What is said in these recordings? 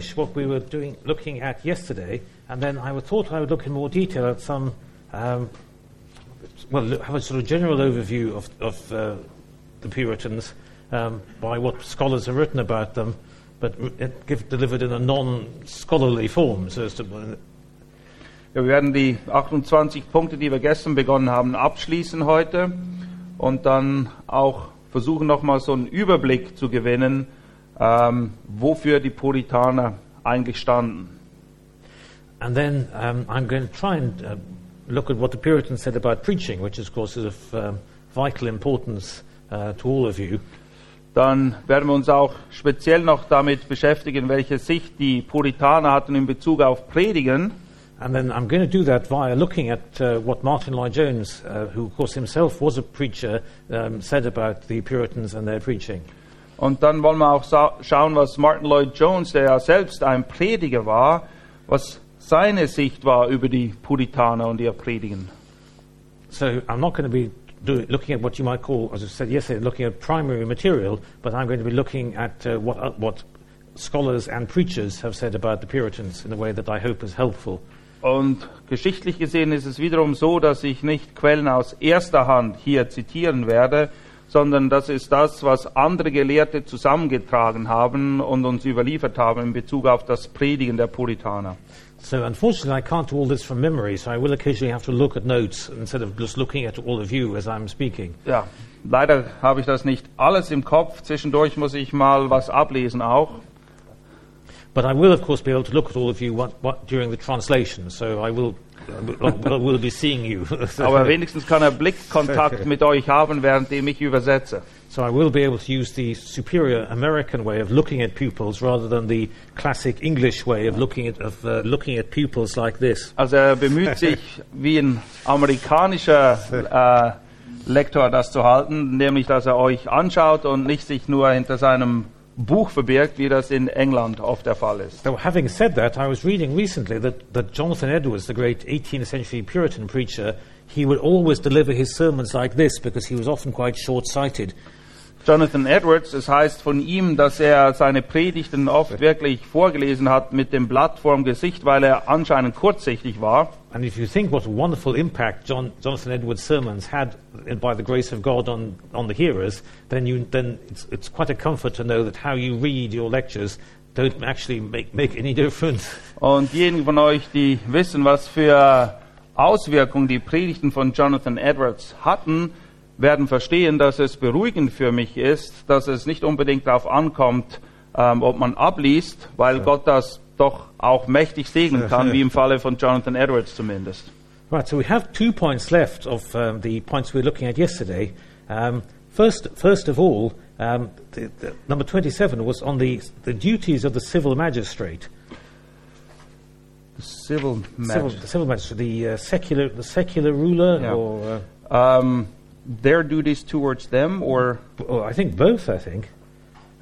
Finish what we were doing, looking at yesterday, and then I thought I would look in more detail at some, um, well, have a sort of general overview of, of uh, the Puritans um, by what scholars have written about them, but give, delivered in a non-scholarly form, so as to, Ja, wir werden die 28 Punkte, die wir gestern begonnen haben, abschließen heute und dann auch versuchen, nochmal so einen Überblick zu gewinnen, ähm, wofür die Puritaner eigentlich standen. And then um, I'm going to try and uh, look at what the Puritans said about preaching, which, of course, is of um, vital importance uh, to all of you. Dann werden wir uns auch speziell noch damit beschäftigen, welche Sicht die Puritaner hatten in Bezug auf Predigen. And then I'm going to do that via looking at uh, what Martin Lloyd Jones, uh, who, of course, himself was a preacher, um, said about the Puritans and their preaching. Und dann wollen wir auch schauen, was Martin Lloyd Jones, der ja selbst ein Prediger war, was seine Sicht war über die Puritaner und ihr Predigen. So I'm not going to be do, looking at what you might call, as I said yesterday, looking at primary material, but I'm going to be looking at uh, what, uh, what scholars and preachers have said about the Puritans in a way that I hope is helpful. Und geschichtlich gesehen ist es wiederum so, dass ich nicht Quellen aus erster Hand hier zitieren werde, sondern das ist das, was andere Gelehrte zusammengetragen haben und uns überliefert haben in Bezug auf das Predigen der Puritaner. So unfortunately, I can't do all this from memory, so I will occasionally have to look at notes instead of just looking at all of you as I'm speaking. Ja, leider habe ich das nicht alles im Kopf. Zwischendurch muss ich mal was ablesen auch. But I will, of course, be able to look at all of you what, what, during the translation, so I will, will be seeing you. Aber wenigstens kann er Blickkontakt mit euch haben, währenddem ich übersetze. so I will be able to use the superior American way of looking at pupils rather than the classic English way of looking at, of, uh, looking at pupils like this. Also er bemüht sich, wie ein amerikanischer äh, Lektor das zu halten, nämlich dass er euch anschaut und nicht sich nur hinter seinem Buch verbirgt, wie das in England oft der Fall ist. So having said that, I was reading recently that, that Jonathan Edwards, the great 18th century Puritan preacher, he would always deliver his sermons like this because he was often quite short-sighted. Jonathan Edwards, es heißt von ihm, dass er seine Predigten oft wirklich vorgelesen hat mit dem Blatt vorm Gesicht, weil er anscheinend kurzsichtig war. And if you think what a wonderful impact John, Jonathan Edwards' sermons had, by the grace of God, on, on the hearers, then, you, then it's, it's quite a comfort to know that how you read your lectures don't actually make, make any difference. Und diejenigen von euch, die wissen, was für Auswirkungen die Predigten von Jonathan Edwards hatten, werden verstehen, dass es beruhigend für mich ist, dass es nicht unbedingt darauf ankommt, ähm, ob man abliest, weil Gott das doch auch mächtig segnen kann, wie im Falle von Jonathan Edwards zumindest. Right, so we have two points left of um, the points we were looking at yesterday. Um, first, first of all, um, the, the, number 27 was on the, the duties of the civil magistrate. Civil Civil, the civil magistrate, the uh, secular, the secular ruler, Yeah. or uh, Um, their duties towards them, or Well, I think both. I think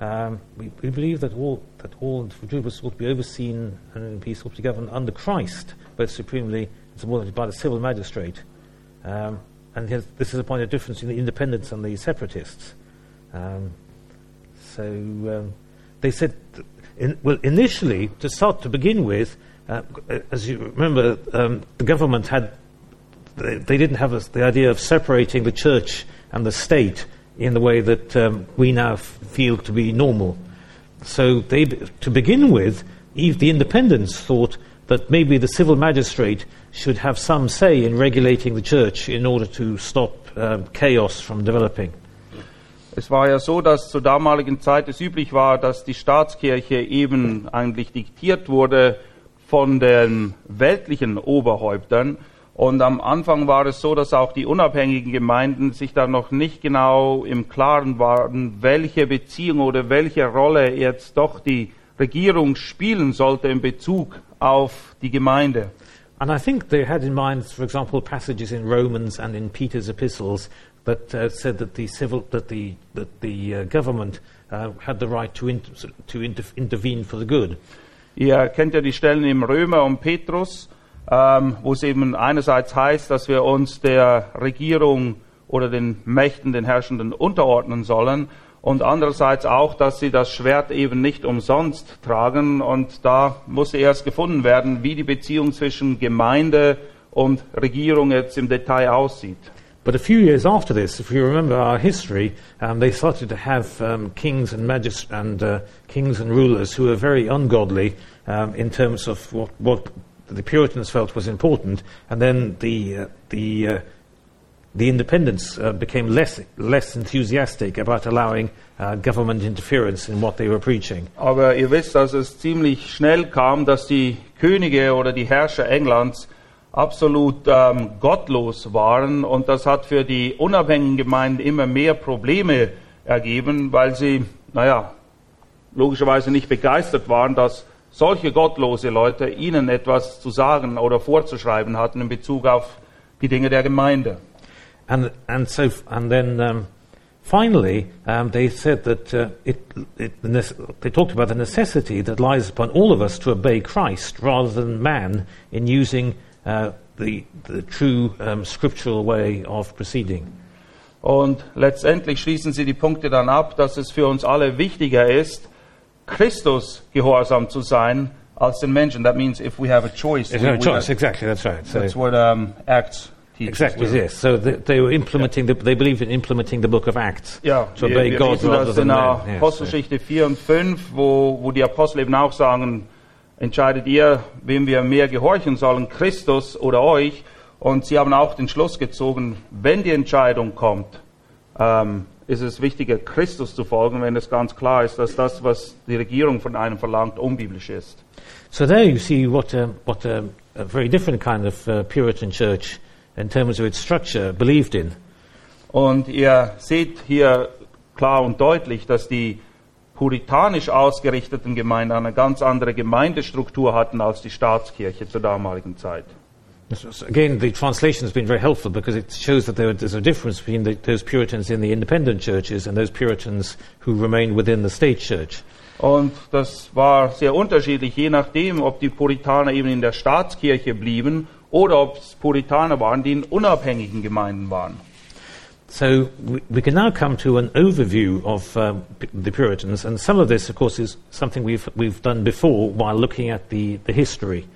um, we, we believe that all that all Jews ought to be overseen and in peace ought to be governed under Christ, both supremely and subordinately by the civil magistrate. Um, and this is a point of difference in the independents and the separatists. Um, so um, they said, in, well, initially to start to begin with, uh, as you remember, um, the government had they, they didn't have this, the idea of separating the church and the state in the way that um, we now f- feel to be normal. So they, to begin with, the independents thought that maybe the civil magistrate should have some say in regulating the church in order to stop um, chaos from developing. Es war ja so, dass zur damaligen Zeit es üblich war, dass die Staatskirche eben eigentlich diktiert wurde von den weltlichen Oberhäuptern. Und am Anfang war es so, dass auch die unabhängigen Gemeinden sich da noch nicht genau im Klaren waren, welche Beziehung oder welche Rolle jetzt doch die Regierung spielen sollte in Bezug auf die Gemeinde. And I think they had in mind, for example, passages in Romans and in Peter's epistles that uh, said that the civil, that the, that the uh, government uh, had the right to, in, to inter intervene for the good. Ihr kennt ja die Stellen im Römer und Petrus, wo es eben einerseits heißt, dass wir uns der Regierung oder den Mächten, den Herrschenden unterordnen sollen und andererseits auch, dass sie das Schwert eben nicht umsonst tragen und da muss erst gefunden werden, wie die Beziehung zwischen Gemeinde und Regierung jetzt im Detail aussieht. But a few years after this, if you remember our history, um, they started to have um, kings and magis- and uh, kings and rulers who were very ungodly um, in terms of what, what the Puritans felt was important, and then the uh, the uh, the independents uh, became less less enthusiastic about allowing uh, government interference in what they were preaching. Aber ihr wisst, dass es ziemlich schnell kam, dass die Könige oder die Herrscher Englands absolut ähm, gottlos waren und das hat für die unabhängigen Gemeinden immer mehr Probleme ergeben, weil sie, naja, logischerweise nicht begeistert waren, dass solche gottlose Leute ihnen etwas zu sagen oder vorzuschreiben hatten in Bezug auf die Dinge der Gemeinde. And, and so, and then um, finally, um, they said that uh, it, it, they talked about the necessity that lies upon all of us to obey Christ rather than man in using uh, the, the true um, scriptural way of proceeding. Und letztendlich schließen sie die Punkte dann ab, dass es für uns alle wichtiger ist, Christus gehorsam zu sein, als den Menschen. That means if we have a choice. There's we- no we- choice, exactly, that's right. So, That's what um, Acts teaches. exactly too. this. So they, they were implementing, the, they believed in implementing the book of Acts Ja, to wir, obey wir God rather das than in der man. Yes, so- Apostelgeschichte 4 und 5, wo, wo die Apostel eben auch sagen, entscheidet ihr, wem wir mehr gehorchen sollen, Christus oder euch. Und sie haben auch den Schluss gezogen, wenn die Entscheidung kommt, ähm, ist es wichtiger, Christus zu folgen, wenn es ganz klar ist, dass das, was die Regierung von einem verlangt, unbiblisch ist. So there you see what, a, what a, a very different kind of uh, Puritan church, in terms of its structure, believed in. Und ihr seht hier klar und deutlich, dass die puritanisch ausgerichteten Gemeinden eine ganz andere Gemeindestruktur hatten als die Staatskirche zur damaligen Zeit. Again, the translation has been very helpful because it shows that there's a difference between the, those Puritans in the independent churches and those Puritans who remain within the state church. Und das war sehr unterschiedlich, je nachdem, ob die Puritaner eben in der Staatskirche blieben oder ob es Puritaner waren, die in unabhängigen Gemeinden waren. So we, we can now come to an overview of um, the Puritans, and some of this, of course, is something we've, we've done before while looking at the, the history.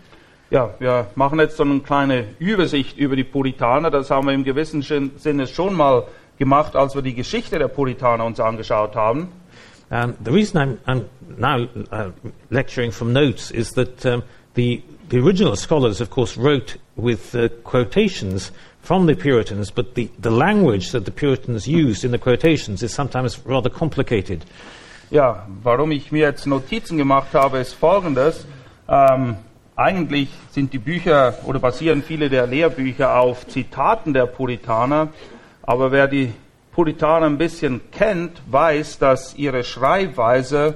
Ja, wir machen jetzt so eine kleine Übersicht über die Puritaner. Das haben wir im gewissen Sinne schon mal gemacht, als wir die Geschichte der Puritaner uns angeschaut haben. Um, the reason I'm, I'm now uh, lecturing from notes is that um, the, the original scholars, of course, wrote with uh, quotations from the Puritans, but the, the language that the Puritans used in the quotations is sometimes rather complicated. Ja, warum ich mir jetzt Notizen gemacht habe, ist folgendes. Ähm, eigentlich sind die Bücher oder basieren viele der Lehrbücher auf Zitaten der Puritaner, aber wer die Puritaner ein bisschen kennt, weiß, dass ihre Schreibweise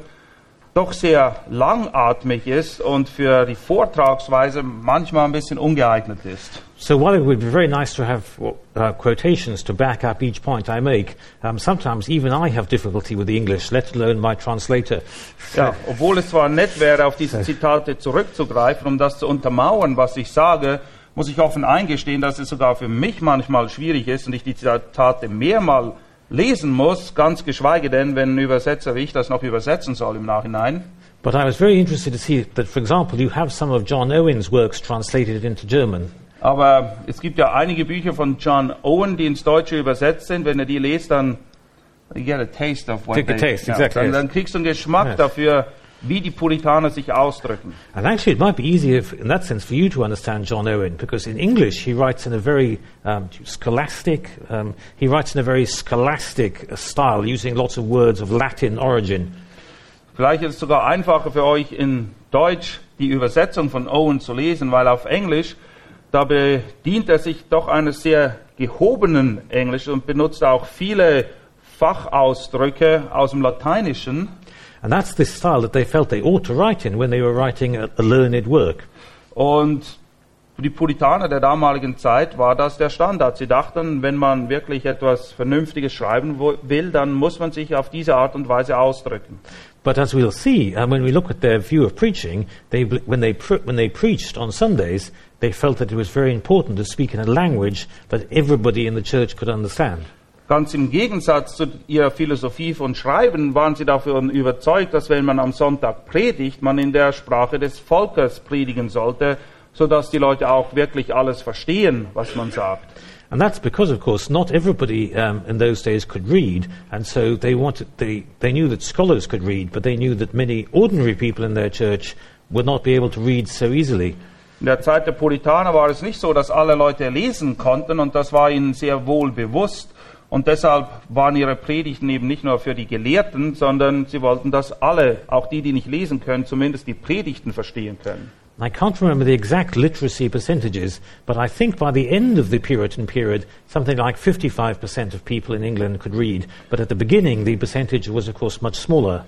doch sehr langatmig ist und für die Vortragsweise manchmal ein bisschen ungeeignet ist. So while it would be very nice to have uh, quotations to back up each point I make, um, sometimes even I have difficulty with the English, let alone my translator. Ja, obwohl es zwar nett wäre, auf diese Zitate zurückzugreifen, um das zu untermauern, was ich sage, muss ich offen eingestehen, dass es sogar für mich manchmal schwierig ist und ich die Zitate mehrmal lesen muss, ganz geschweige denn, wenn ein Übersetzer wie ich das noch übersetzen soll im Nachhinein. But I was very interested to see that, for example, you have some of John Owen's works translated into German. Aber es gibt ja einige Bücher von John Owen, die ins Deutsche übersetzt sind. Wenn ihr die lest, dann you get a taste of what Take a they, taste, exactly, dann, dann kriegst du einen Geschmack Yes. dafür, wie die Puritaner sich ausdrücken. And actually, it might be easier in that sense for you to understand John Owen, because in English he writes in a very um, scholastic, um, he writes in a very scholastic style, using lots of words of Latin origin. Vielleicht ist es sogar einfacher für euch in Deutsch die Übersetzung von Owen zu lesen, weil auf Englisch, da bedient er sich doch eines sehr gehobenen Englisch und benutzt auch viele Fachausdrücke aus dem Lateinischen. And that's the style that they felt they ought to write in when they were writing a, a learned work. Und Für die Puritaner der damaligen Zeit war das der Standard. Sie dachten, wenn man wirklich etwas Vernünftiges schreiben will, dann muss man sich auf diese Art und Weise ausdrücken. But as we'll see, and when we look at their view of preaching, they, when, they pr- when they preached on Sundays, they felt that it was very important to speak in a language that everybody in the church could understand. Ganz im Gegensatz zu ihrer Philosophie von Schreiben waren sie davon überzeugt, dass wenn man am Sonntag predigt, man in der Sprache des Volkes predigen sollte, sodass die Leute auch wirklich alles verstehen, was man sagt. And that's because, of course, not everybody um, in those days could read, and so they wanted they, they knew that scholars could read, but they knew that many ordinary people in their church would not be able to read so easily. In der Zeit der Puritaner war es nicht so, dass alle Leute lesen konnten und das war ihnen sehr wohl bewusst. Und deshalb waren ihre Predigten eben nicht nur für die Gelehrten, sondern sie wollten, dass alle, auch die, die nicht lesen können, zumindest die Predigten verstehen können. I can't remember the exact literacy percentages, but I think by the end of the Puritan period, something like 55% of people in England could read. But at the beginning, the percentage was, of course, much smaller.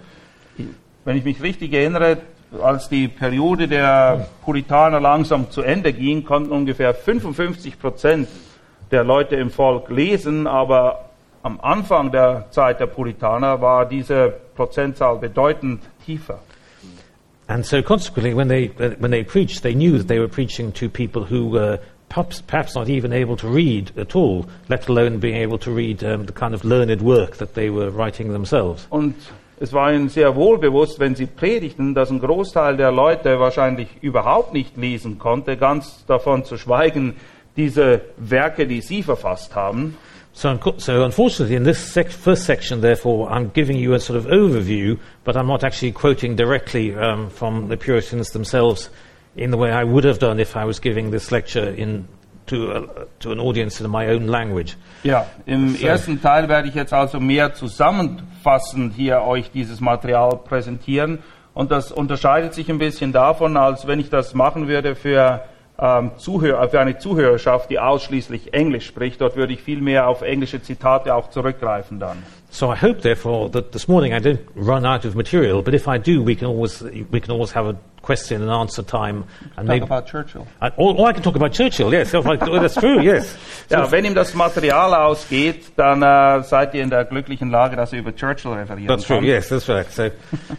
Wenn ich mich richtig erinnere, als die Periode der Puritaner langsam zu Ende ging, konnten ungefähr 55 Prozent der Leute im Volk lesen, aber am Anfang der Zeit der Puritaner war diese Prozentzahl bedeutend tiefer. And so, consequently, when they, when they preached, they knew that they were preaching to people who were perhaps, perhaps not even able to read at all, let alone being able to read um, the kind of learned work that they were writing themselves. Und es war ihnen sehr wohl bewusst, wenn sie predigten, dass ein Großteil der Leute wahrscheinlich überhaupt nicht lesen konnte, ganz davon zu schweigen, diese Werke, die sie verfasst haben. So, so unfortunately, in this sec- first section, therefore, I'm giving you a sort of overview, but I'm not actually quoting directly um, from the Puritans themselves in the way I would have done if I was giving this lecture in, to, a, to an audience in my own language. Ja, im So. ersten Teil werde ich jetzt also mehr zusammenfassend hier euch dieses Material präsentieren. Und das unterscheidet sich ein bisschen davon, als wenn ich das machen würde für, ähm, Zuhörer, für eine Zuhörerschaft, die ausschließlich Englisch spricht. Dort würde ich viel mehr auf englische Zitate auch zurückgreifen dann. So I hope, therefore, that this morning I don't run out of material, but if I do, we can always, we can always have a question and answer time. And maybe, Churchill. I, or, or I can talk about Churchill, yes, oh, that's true, yes. Ja, wenn ihm das Material ausgeht, dann äh, seid ihr in der glücklichen Lage, dass ihr über Churchill referieren That's true. kann. Yes, that's right. So,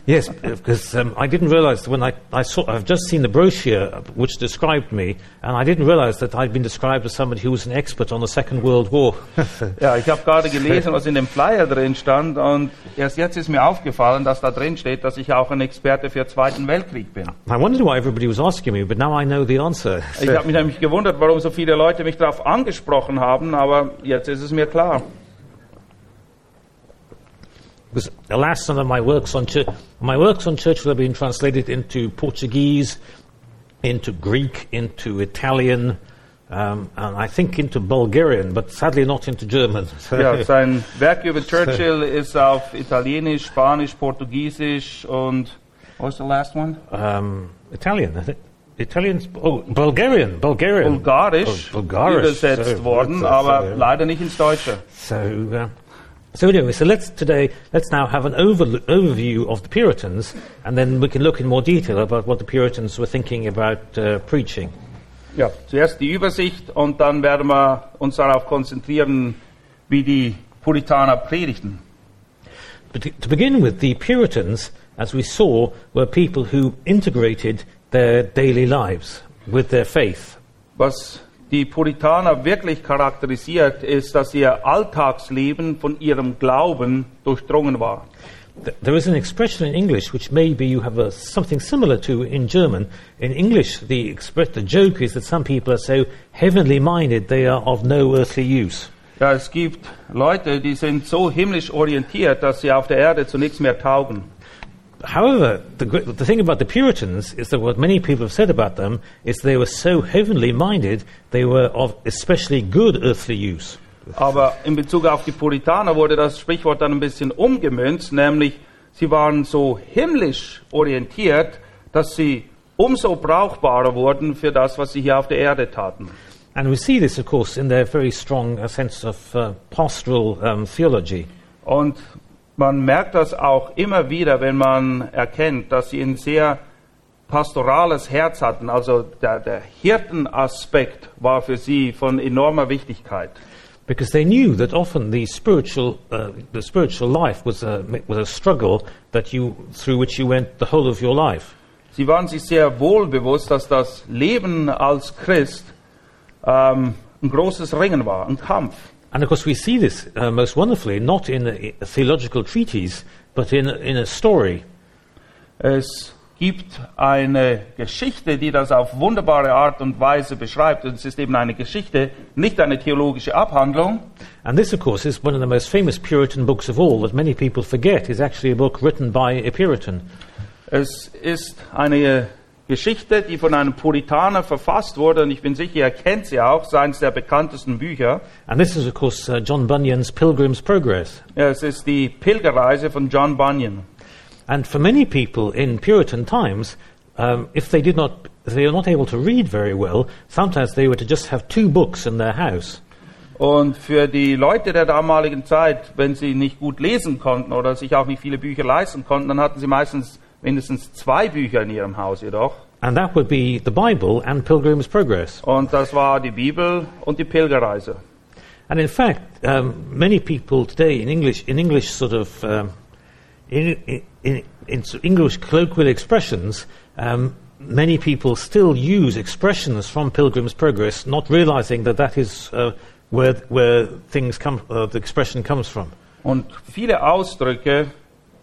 yes, because um, I didn't realise when I, I saw I've just seen the brochure which described me, and I didn't realise that I'd been described as somebody who was an expert on the Second World War. Ja, ich habe gerade gelesen, was in dem Flyer drin stand und erst jetzt ist mir aufgefallen, dass da drin steht, dass ich auch ein Experte für den Zweiten Weltkrieg bin. I wondered why everybody was asking me, but now I know the answer. Ich habe mich nämlich gewundert, warum so viele Leute mich darauf angesprochen haben, aber jetzt ist es mir klar. Because alas, some of my works on church, my works on Churchill have been translated into Portuguese, into Greek, into Italian, um, and I think into Bulgarian, but sadly not into German. Ja, sein Werk über Churchill ist auf Italienisch, Spanisch, Portugiesisch und what was the last one? um, Italian, I think. Italian, oh, Bulgarian, Bulgarian. Bulgarisch, Bul- Bulgarisch, übersetzt so, worden, that's- aber so- leider nicht ins Deutsche. So, uh, so anyway, so let's today let's now have an over, overview of the Puritans, and then we can look in more detail about what the Puritans were thinking about uh, preaching. Ja, zuerst die Übersicht und dann werden wir uns darauf konzentrieren, wie die Puritaner predigten. But to, to begin with, the Puritans, as we saw, were people who integrated their daily lives with their faith. Was die Puritaner wirklich charakterisiert, ist, dass ihr Alltagsleben von ihrem Glauben durchdrungen war. Th- There is an expression in English which maybe you have a, something similar to in German. In English, the, expre- the joke is that some people are so heavenly minded they are of no earthly use. Ja, es gibt Leute, die sind so himmlisch orientiert, dass sie auf der Erde zu nichts mehr taugen. However, the, the thing about the Puritans is that what many people have said about them is they were so heavenly minded they were of especially good earthly use. Aber in Bezug auf die Puritaner wurde das Sprichwort dann ein bisschen umgemünzt, nämlich sie waren so himmlisch orientiert, dass sie umso brauchbarer wurden für das, was sie hier auf der Erde taten. And we see this, of course, in their very strong uh, sense of uh, pastoral um, theology. Und man merkt das auch immer wieder, wenn man erkennt, dass sie ein sehr pastorales Herz hatten. Also der, der Hirtenaspekt war für sie von enormer Wichtigkeit. because they knew that often the spiritual, uh, the spiritual life was a, was a struggle that you, through which you went the whole of your life. Sie waren sich sehr wohl bewusst, dass das Leben als Christ ähm, ein großes Ringen war, ein Kampf. And of course, we see this uh, most wonderfully not in a, a theological treatise, but in, in a story. Es gibt eine Geschichte, die das auf wunderbare Art und Weise beschreibt. Und es ist eben eine Geschichte, nicht eine theologische Abhandlung. And this, of course, is one of the most famous Puritan books of all that many people forget is actually a book written by a Puritan. Es ist eine Geschichte, die von einem Puritaner verfasst wurde. Und ich bin sicher, er kennt sie auch. Es ist eines der bekanntesten Bücher. And this is, of course, uh, John Bunyan's Pilgrim's Progress. Ja, es ist die Pilgerreise von John Bunyan. And for many people in Puritan times, um, if they did not, if they were not able to read very well, sometimes they were to just have two books in their house. Und für die Leute der damaligen Zeit, wenn sie nicht gut lesen konnten oder sich auch nicht viele Bücher leisten konnten, dann hatten sie meistens mindestens zwei Bücher in ihrem Haus jedoch. And that would be the Bible and Pilgrim's Progress. Und das war die Bibel und die Pilgerreise. And in fact, um, many people today in English, in English sort of, um, in, in, in, English colloquial expressions, um, many people still use expressions from Pilgrim's Progress, not realizing that that is uh, where, where things come, uh, the expression comes from. Und viele Ausdrücke,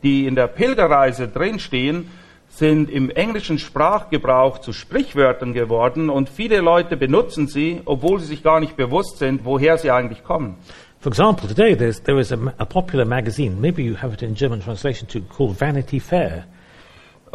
die in der Pilgerreise drinstehen, sind im englischen Sprachgebrauch zu Sprichwörtern geworden und viele Leute benutzen sie, obwohl sie sich gar nicht bewusst sind, woher sie eigentlich kommen. For example, today there is a, a popular magazine, maybe you have it in German translation too, called Vanity Fair.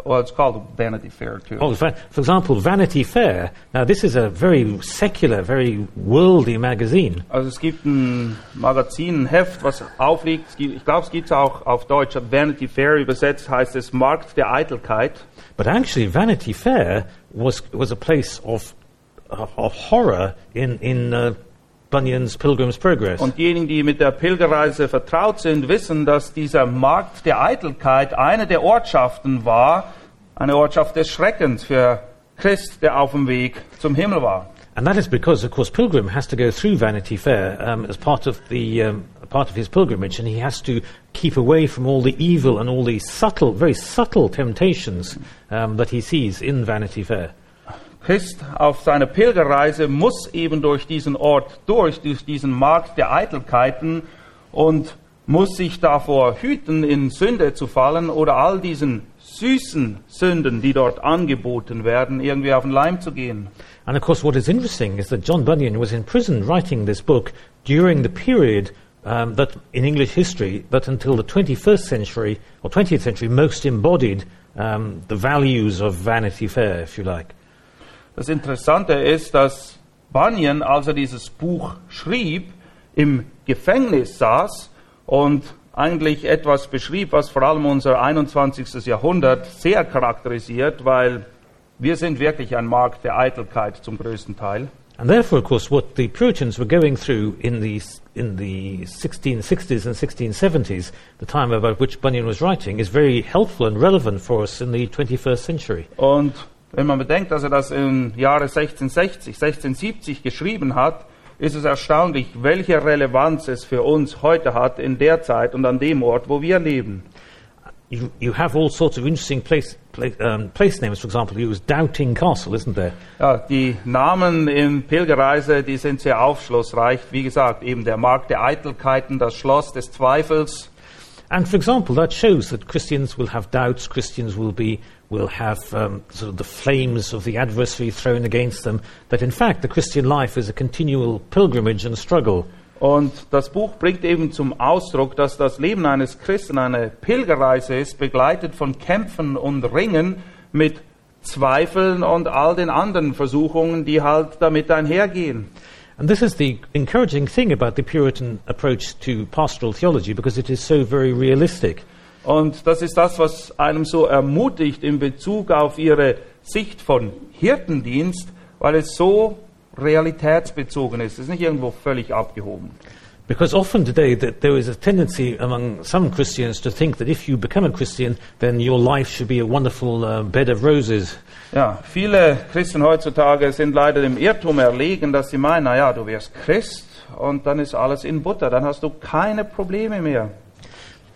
Well, it's called Vanity Fair too. Oh, for example, Vanity Fair. Now, this is a very secular, very worldly magazine. Also es gibt ein Magazin, ein Heft, was aufliegt. Ich glaube, es gibt es auch auf Deutsch. Vanity Fair übersetzt heißt es Markt der Eitelkeit. But actually, Vanity Fair was, was a place of, of, of horror in, in uh, Bunyan's Pilgrim's Progress. Und diejenigen, die mit der Pilgerreise vertraut sind, wissen, dass dieser Markt der Eitelkeit eine der Ortschaften war, eine Ortschaft des Schreckens für Christ, der auf dem Weg zum Himmel war. And that is because, of course, Pilgrim has to go through Vanity Fair um, as part of the um, part of his pilgrimage, and he has to keep away from all the evil and all the subtle, very subtle temptations um, that he sees in Vanity Fair. Christ auf seiner Pilgerreise muss eben durch diesen Ort durch, durch diesen Markt der Eitelkeiten und muss sich davor hüten, in Sünde zu fallen oder all diesen süßen Sünden, die dort angeboten werden, irgendwie auf den Leim zu gehen. And of course, what is interesting is that John Bunyan was in prison writing this book during the period um, that in English history that until the 21st century or 20th century most embodied um, the values of Vanity Fair, if you like. Das Interessante ist, dass Bunyan, als er dieses Buch schrieb, im Gefängnis saß und eigentlich etwas beschrieb, was vor allem unser 21. Jahrhundert sehr charakterisiert, weil wir sind wirklich ein Markt der Eitelkeit zum größten Teil. And therefore, of course, what the Puritans were going through in the, in the 1660s and 1670s, the time about which Bunyan was writing, is very helpful and relevant for us in the 21st century. Und wenn man bedenkt, dass er das im Jahre 1660, 1670 geschrieben hat, ist es erstaunlich, welche Relevanz es für uns heute hat in der Zeit und an dem Ort, wo wir leben. You, you have all sorts of interesting place, place, um, place names, for example, you use Doubting Castle, isn't there? Ja, die Namen in Pilgerreise, die sind sehr aufschlussreich. Wie gesagt, eben der Markt der Eitelkeiten, das Schloss des Zweifels. And for example, that shows that Christians will have doubts, Christians will, be, will have um, sort of the flames of the adversary thrown against them, that in fact the Christian life is a continual pilgrimage and struggle. Und das Buch bringt eben zum Ausdruck, dass das Leben eines Christen eine Pilgerreise ist, begleitet von Kämpfen und Ringen mit Zweifeln und all den anderen Versuchungen, die halt damit einhergehen. And this is the encouraging thing about the Puritan approach to pastoral theology because it is so very realistic. Und das ist das, was einem so ermutigt in Bezug auf ihre Sicht von Hirtendienst, weil es so realitätsbezogen ist. Es ist nicht irgendwo völlig abgehoben. Because often today that there is a tendency among some Christians to think that if you become a Christian, then your life should be a wonderful uh, bed of roses. Ja, viele Christen heutzutage sind leider dem Irrtum erlegen, dass sie meinen, na ja, du wirst Christ und dann ist alles in Butter, dann hast du keine Probleme mehr.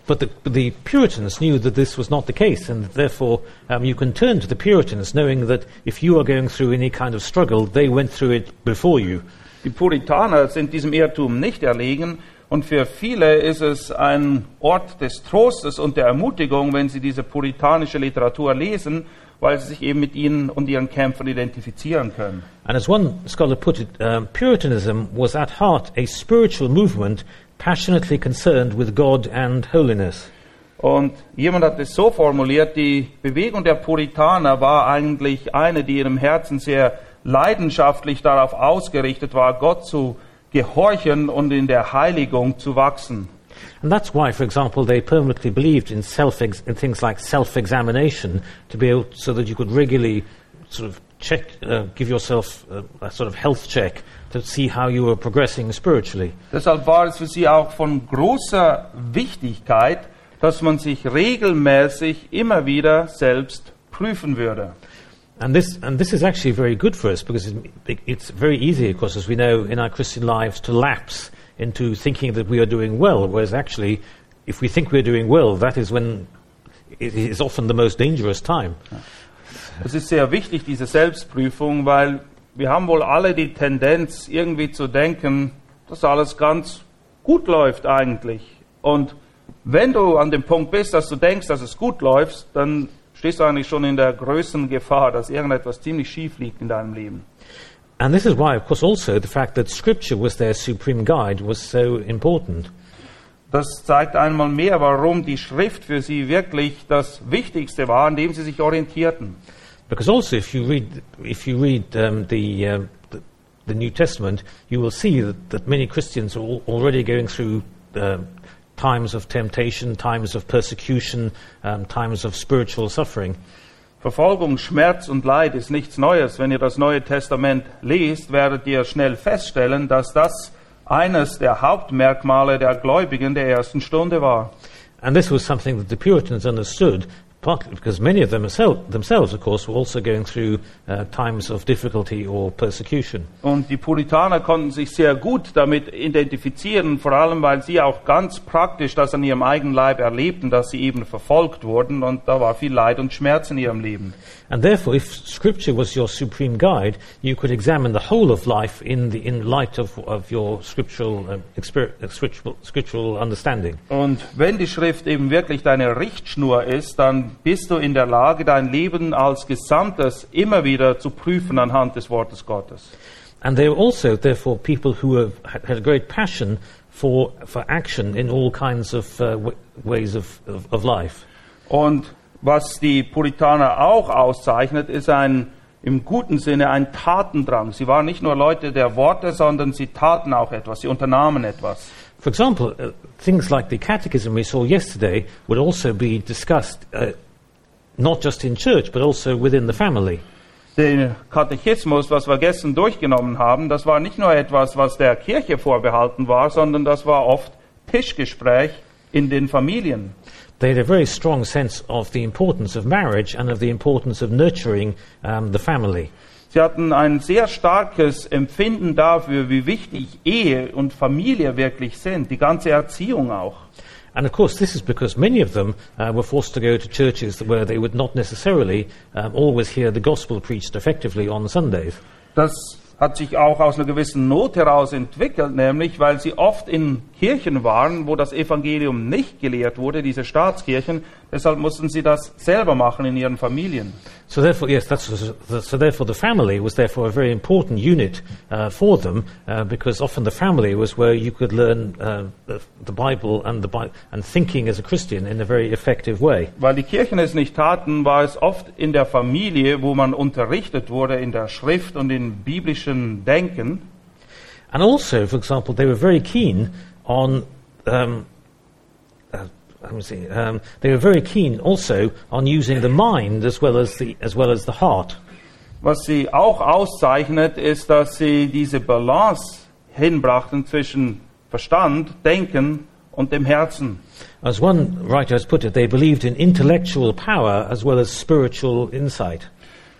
But the, the Puritans knew that this was not the case, and therefore um, you can turn to the Puritans knowing that if you are going through any kind of struggle, they went through it before you. Die Puritaner sind diesem Irrtum nicht erlegen und für viele ist es ein Ort des Trostes und der Ermutigung, wenn sie diese puritanische Literatur lesen, weil sie sich eben mit ihnen und ihren Kämpfen identifizieren können. And as one scholar put it, um, Puritanism was at heart a spiritual movement passionately concerned with God and holiness. Und jemand hat es so formuliert, die Bewegung der Puritaner war eigentlich eine, die ihrem Herzen sehr leidenschaftlich darauf ausgerichtet war, Gott zu gehorchen und in der Heiligung zu wachsen. And that's why, for example, they permanently believed in, self in things like self-examination to be able, so that you could regularly sort of check, uh, give yourself a, a sort of health check to see how you are progressing spiritually. Deshalb war es für sie auch von großer Wichtigkeit, dass man sich regelmäßig immer wieder selbst prüfen würde. And this, and this is actually very good for us because it, it's very easy, of course, as we know, in our Christian lives to lapse into thinking that we are doing well, whereas actually, if we think we're doing well, that is when it is often the most dangerous time. Es ist sehr wichtig, diese Selbstprüfung, weil wir haben wohl alle die Tendenz, irgendwie zu denken, dass alles ganz gut läuft eigentlich. Und wenn du an dem Punkt bist, dass du denkst, dass es gut läuft, dann stehst du eigentlich schon in der größten Gefahr, dass irgendetwas ziemlich schief liegt in deinem Leben. And this is why, of course, also the fact that Scripture was their supreme guide was so important. Das zeigt einmal mehr, warum die Schrift für sie wirklich das Wichtigste war, an dem sie sich orientierten. Because also, if you read, if you read um, the, uh, the, the New Testament, you will see that, that many Christians are al- already going through uh, times of temptation, times of persecution, um, times of spiritual suffering. Verfolgung, Schmerz und Leid ist nichts Neues. Wenn ihr das Neue Testament liest, werdet ihr schnell feststellen, dass das eines der Hauptmerkmale der Gläubigen der ersten Stunde war. And this was something that the Puritans understood, partly because many of them themsel- themselves, of course, were also going through uh, times of difficulty or persecution. Und die Puritaner konnten sich sehr gut damit identifizieren, vor allem weil sie auch ganz praktisch das an ihrem eigenen Leib erlebten, dass sie eben verfolgt wurden und da war viel Leid und Schmerz in ihrem Leben. And therefore, if Scripture was your supreme guide, you could examine the whole of life in, the, in light of, of your scriptural, exper- uh, scriptural, scriptural understanding. Und wenn die Schrift eben wirklich deine Richtschnur ist, dann bist du in der Lage, dein Leben als Gesamtes immer wieder zu prüfen anhand des Wortes Gottes. And they were also, therefore, people who have, had had a great passion for, for action in all kinds of uh, ways of, of, of life. Und was die Puritaner auch auszeichnet, ist ein im guten Sinne ein Tatendrang. Sie waren nicht nur Leute der Worte, sondern sie taten auch etwas, sie unternahmen etwas. For example, uh, things like the catechism we saw yesterday would also be discussed uh, not just in church, but also within the family. Den Katechismus, was wir gestern durchgenommen haben, das war nicht nur etwas, was der Kirche vorbehalten war, sondern das war oft Tischgespräch in den Familien. They had a very strong sense of the importance of marriage and of the importance of nurturing um, the family. Sie hatten ein sehr starkes Empfinden dafür, wie wichtig Ehe und Familie wirklich sind, die ganze Erziehung auch. And of course, this is because many of them uh, were forced to go to churches where they would not necessarily um, always hear the gospel preached effectively on Sundays. Das hat sich auch aus einer gewissen Not heraus entwickelt, nämlich weil sie oft in Kirchen waren, wo das Evangelium nicht gelehrt wurde, diese Staatskirchen. Deshalb mussten sie das selber machen in ihren Familien. So therefore, yes, that's so. Therefore, the family was therefore a very important unit uh, for them uh, because often the family was where you could learn uh, the, Bible and the Bi- and thinking as a Christian in a very effective way. Weil die Kirchen es nicht taten, war es oft in der Familie, wo man unterrichtet wurde in der Schrift und in biblischen Denken. And also, for example, they were very keen on. Um, uh, let me see. Um, they were very keen also on using the mind as well as the as well as the heart. Was sie auch auszeichnet, ist, dass sie diese Balance hinbrachten zwischen Verstand, Denken und dem Herzen. As one writer has put it, they believed in intellectual power as well as spiritual insight.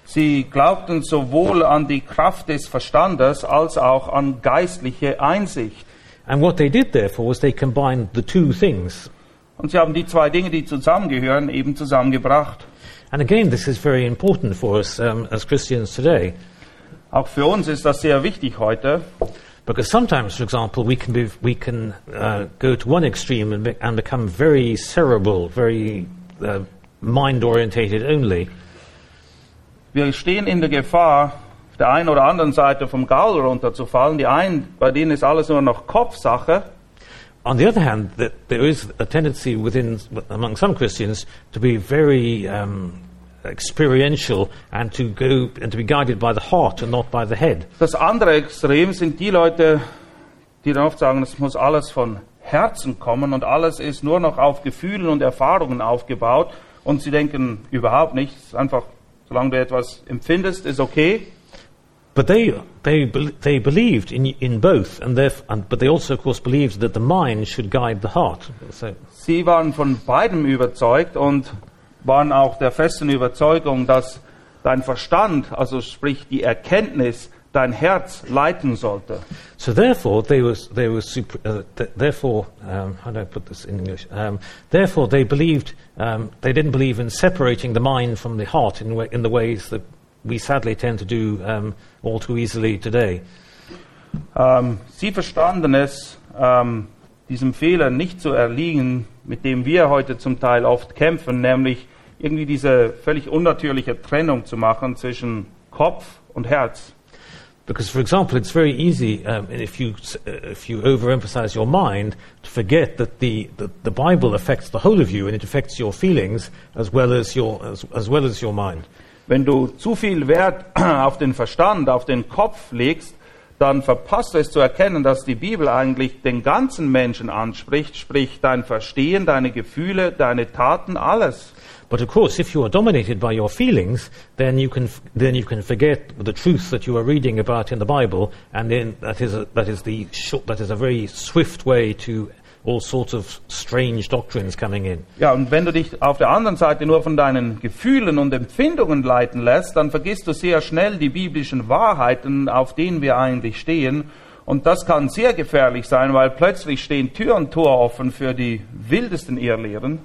Sie glaubten sowohl an die Kraft des Verstandes als auch an geistliche Einsicht. And what they did, therefore, was they combined the two things. Und sie haben die zwei Dinge, die zusammengehören, eben zusammengebracht. And again, this is very important for us um, as Christians today, Auch für uns ist das sehr wichtig heute, because sometimes, for example, we can, be, we can uh, go to one extreme and, be, and become very cerebral, very uh, mind orientated only. wir stehen in der Gefahr, auf der einen oder anderen Seite vom Gaul runterzufallen. Die einen, bei denen ist alles nur noch Kopfsache. On the other hand, that there is a tendency within among some Christians to be very um, experiential and to go and to be guided by the heart and not by the head. Das andere Extrem sind die Leute, die dann oft sagen, es muss alles von Herzen kommen und alles ist nur noch auf Gefühlen und Erfahrungen aufgebaut. Und sie denken überhaupt nicht, es ist einfach, solange du etwas empfindest, ist okay. But they they they believed in in both, and and but they also, of course, believed that the mind should guide the heart. So Sie waren von beidem überzeugt und waren auch der festen Überzeugung, dass dein Verstand, also sprich die Erkenntnis, dein Herz leiten sollte. So therefore, they was they were super, uh, th- therefore um, how do I put this in English? Um, therefore, they believed um, they didn't believe in separating the mind from the heart in, in the ways that we sadly tend to do um, all too easily today. Ähm, sie verstanden es, ähm, diesem Fehler nicht zu erliegen, mit dem wir heute zum Teil oft kämpfen, nämlich irgendwie diese völlig unnatürliche Trennung zu machen zwischen Kopf und Herz. Because, for example, it's very easy um, if you uh, if you overemphasize your mind to forget that the, the, the Bible affects the whole of you and it affects your feelings as well as your as, as well as your mind. Wenn du zu viel Wert auf den Verstand, auf den Kopf legst, dann verpasst du es zu erkennen, dass die Bibel eigentlich den ganzen Menschen anspricht, sprich dein Verstehen, deine Gefühle, deine Taten, alles. But of course, if you are dominated by your feelings, then you can then you can forget the truth that you are reading about in the Bible, and then that is a, that is the short, that is a very swift way to all sorts of strange doctrines coming in. Ja, und wenn du dich auf der anderen Seite nur von deinen Gefühlen und Empfindungen leiten lässt, dann vergisst du sehr schnell die biblischen Wahrheiten, auf denen wir eigentlich stehen. Und das kann sehr gefährlich sein, weil plötzlich stehen Tür und Tor offen für die wildesten Irrlehren.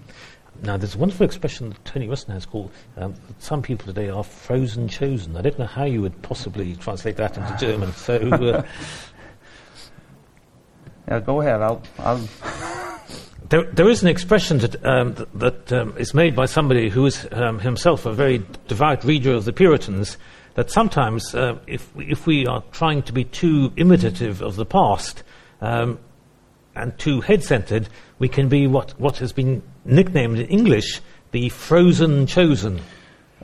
Now, there's a wonderful expression that Tony Weston has called um, some people today are frozen chosen. I don't know how you would possibly translate that into German. So, uh, Go ahead. I'll, I'll there, there is an expression that, um, that, um, is made by somebody who is um, himself a very devout reader of the Puritans. That sometimes, uh, if, if we are trying to be too imitative of the past um, and too head centered, we can be what, what has been nicknamed in English the frozen chosen.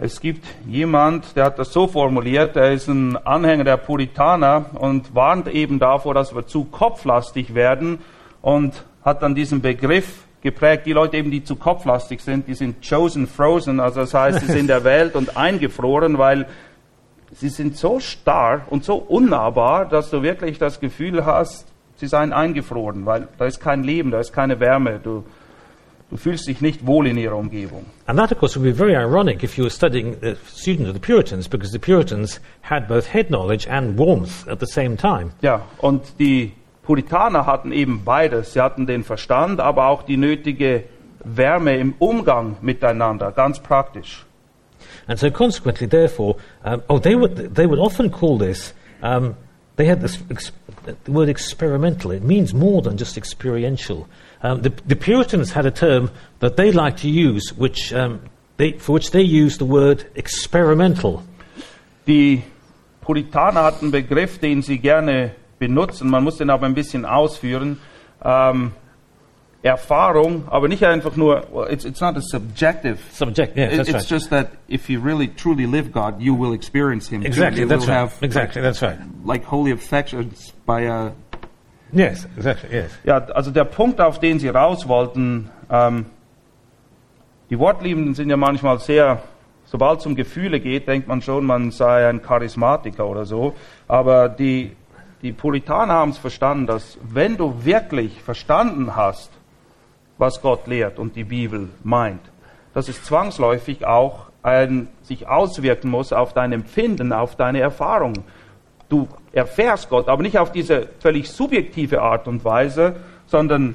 Es gibt jemand, der hat das so formuliert, er ist ein Anhänger der Puritaner und warnt eben davor, dass wir zu kopflastig werden und hat dann diesen Begriff geprägt. Die Leute eben, die zu kopflastig sind, die sind chosen, frozen, also das heißt, sie sind erwählt und eingefroren, weil sie sind so starr und so unnahbar, dass du wirklich das Gefühl hast, sie seien eingefroren, weil da ist kein Leben, da ist keine Wärme, du, du fühlst dich nicht wohl in ihrer Umgebung. And that, of course, would be very ironic if you were studying a student of the Puritans, because the Puritans had both head knowledge and warmth at the same time. Ja, und die Puritaner hatten eben beides. Sie hatten den Verstand, aber auch die nötige Wärme im Umgang miteinander, ganz praktisch. And so, consequently, therefore, um, oh, they would, they would often call this, um, they had this ex- the word experimental. It means more than just experiential. Um, the, the Puritans had a term that they liked to use, which, um, they, for which they used the word experimental. Die Puritaner hatten Begriff, den sie gerne benutzen. Man muss den aber ein bisschen ausführen. Ähm, Erfahrung, aber nicht einfach nur, well, it's, it's not a subjective. Subject, yeah, that's it's right. just that if you really truly live God, you will experience Him. exactly, that's will right. have Exactly, that's right. like holy affections by a Yes, exactly, yes. Ja, also der Punkt, auf den Sie raus wollten, ähm, die Wortliebenden sind ja manchmal sehr, sobald es um Gefühle geht, denkt man schon, man sei ein Charismatiker oder so. Aber die, die Puritaner haben es verstanden, dass wenn du wirklich verstanden hast, was Gott lehrt und die Bibel meint, dass es zwangsläufig auch ein, sich auswirken muss auf dein Empfinden, auf deine Erfahrung. Du erfährst Gott, aber nicht auf diese völlig subjektive Art und Weise, sondern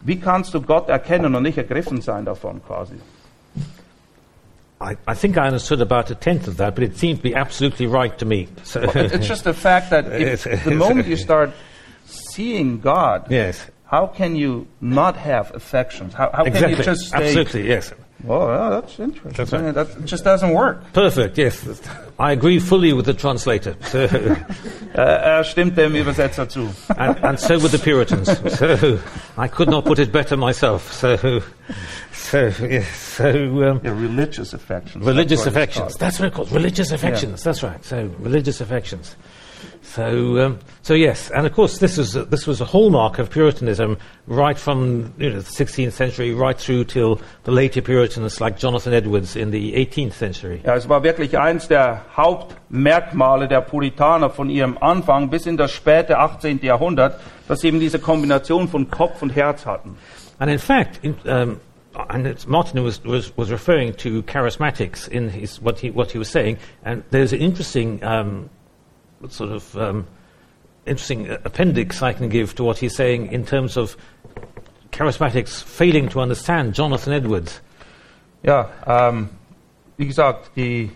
wie kannst du Gott erkennen und nicht ergriffen sein davon quasi? I, I think I understood about a tenth of that, but it seemed to be absolutely right to me. So, It's just the fact that the moment you start seeing God, yes, how can you not have affections? How, how can you just say, absolutely, yes. "Well, yeah, that's interesting"? That's right. Yeah, that just doesn't work. Perfect, yes. I agree fully with the translator. Er stimmt dem Übersetzer zu. and, and so with the Puritans. So I could not put it better myself. So, so yes. So um, Yeah, religious affections. religious That's affections. That's what it's called. Religious affections. That's right. So religious affections. So, um, so yes, and of course, this was a, this was a hallmark of Puritanism right from you know, the 16th century right through till the later Puritans like Jonathan Edwards in the 18th century. Ja, es war wirklich eins der Hauptmerkmale der Puritaner von ihrem Anfang bis in das späte 18. Jahrhundert, dass sie eben diese Kombination von Kopf und Herz hatten. And in fact, in, um, and it's, Martin was, was, was referring to charismatics in his, what, he, what he was saying, and there's an interesting um, sort of um, interesting uh, appendix I can give to what he's saying in terms of charismatics failing to understand Jonathan Edwards. Ja, ähm, wie gesagt, die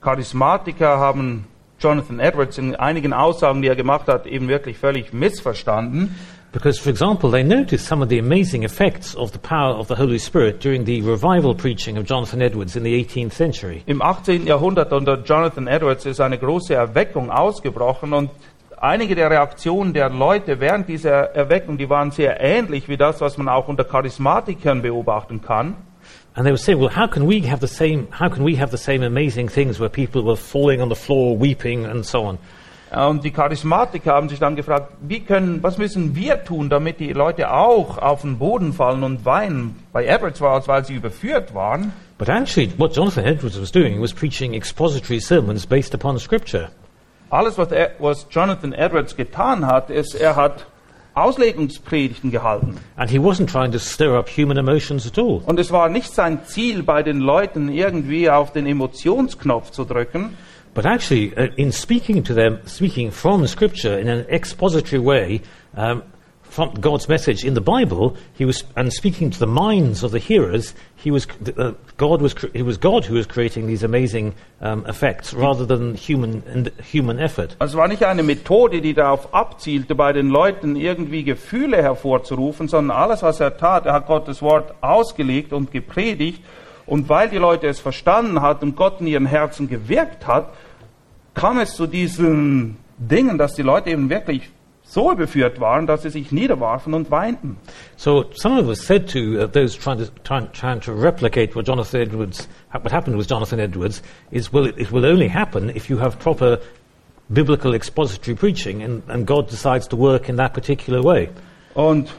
Charismatiker haben Jonathan Edwards in einigen Aussagen, die er gemacht hat, eben wirklich völlig missverstanden. Because, for example, they noticed some of the amazing effects of the power of the Holy Spirit during the revival preaching of Jonathan Edwards in the 18th century. Im 18. Jahrhundert unter Jonathan Edwards ist eine große Erweckung ausgebrochen und einige der Reaktionen der Leute während dieser Erweckung, die waren sehr ähnlich wie das, was man auch unter Charismatikern beobachten kann. And they were saying, well, how can we have the same, how can we have the same amazing things where people were falling on the floor, weeping, and so on? Und die Charismatiker haben sich dann gefragt, wie können, was müssen wir tun, damit die Leute auch auf den Boden fallen und weinen? Bei Edwards war es, weil sie überführt waren. But actually, what Jonathan Edwards was doing was preaching expository sermons based upon Scripture. Alles, was, er, was Jonathan Edwards getan hat, ist, er hat Auslegungspredigten gehalten. And he wasn't trying to stir up human emotions at all. Und es war nicht sein Ziel, bei den Leuten irgendwie auf den Emotionsknopf zu drücken, But actually, uh, in speaking to them, speaking from Scripture in an expository way, um, from God's message in the Bible, he was, and speaking to the minds of the hearers, he was, uh, God was, it was God who was creating these amazing um, effects rather than human, human effort. Es war nicht eine Methode, die darauf abzielte, bei den Leuten irgendwie Gefühle hervorzurufen, sondern alles, was er tat, er hat Gottes Wort ausgelegt und gepredigt. Und weil die Leute es verstanden hatten und Gott in ihren Herzen gewirkt hat, kam es zu diesen Dingen, dass die Leute eben wirklich so überführt waren, dass sie sich niederwarfen und weinten. So some of us said to uh, those trying to, trying, trying to replicate what Jonathan Edwards, what happened with Jonathan Edwards, is well, it, it will only happen if you have proper biblical expository preaching and, and God decides to work in that particular way. Und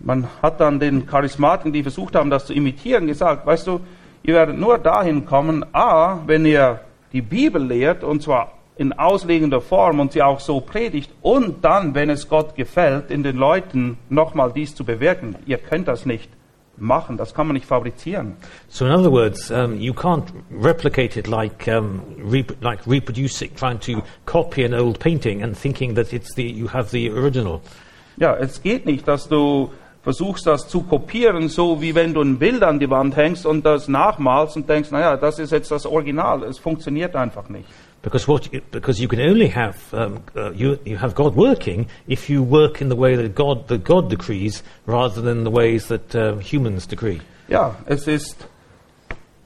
man hat dann den Charismatiken, die versucht haben, das zu imitieren, gesagt, weißt du, ihr werdet nur dahin kommen, a, wenn ihr die Bibel lehrt, und zwar in auslegender Form und sie auch so predigt, und dann, wenn es Gott gefällt, in den Leuten nochmal dies zu bewirken. Ihr könnt das nicht machen, das kann man nicht fabrizieren. So in other words, um, you can't replicate it like, um, rep- like reproducing, trying to copy an old painting and thinking that it's the, you have the original. Ja, es geht nicht, dass du versuchst, das zu kopieren, so wie wenn du ein Bild an die Wand hängst und das nachmalst und denkst, naja, das ist jetzt das Original. Es funktioniert einfach nicht. Because, what you, because you can only have, um, uh, you, you have God working if you work in the way that God, that God decrees rather than the ways that uh, humans decree. Ja, es ist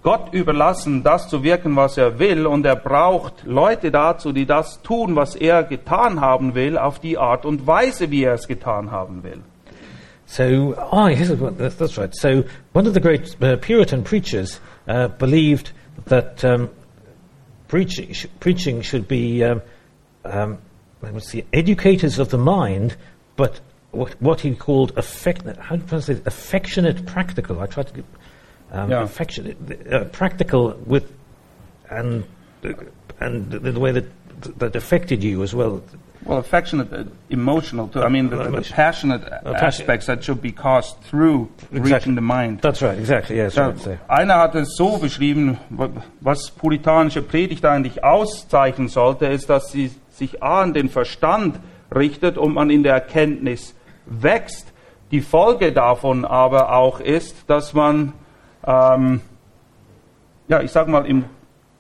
Gott überlassen, das zu wirken, was er will, und er braucht Leute dazu, die das tun, was er getan haben will, auf die Art und Weise, wie er es getan haben will. So, oh, yes, that's, that's right. So, one of the great uh, Puritan preachers uh, believed that um, preaching, sh- preaching should be, um, um, let me see, educators of the mind, but what, what he called affect, how do you pronounce it? Affectionate practical. I tried to get um, Yeah. affectionate, uh, practical with, and and the, the way that that affected you as well. Well, affectionate, uh, emotional too. I mean, the, the Emotion. passionate Uh, aspects that should be caused through reaching the mind. That's right, exactly, yes. So. einer hat es so beschrieben, wa- was puritanische Predigt eigentlich auszeichnen sollte, ist, dass sie sich A an den Verstand richtet und man in der Erkenntnis wächst. Die Folge davon aber auch ist, dass man, ähm, ja, ich sag mal, im,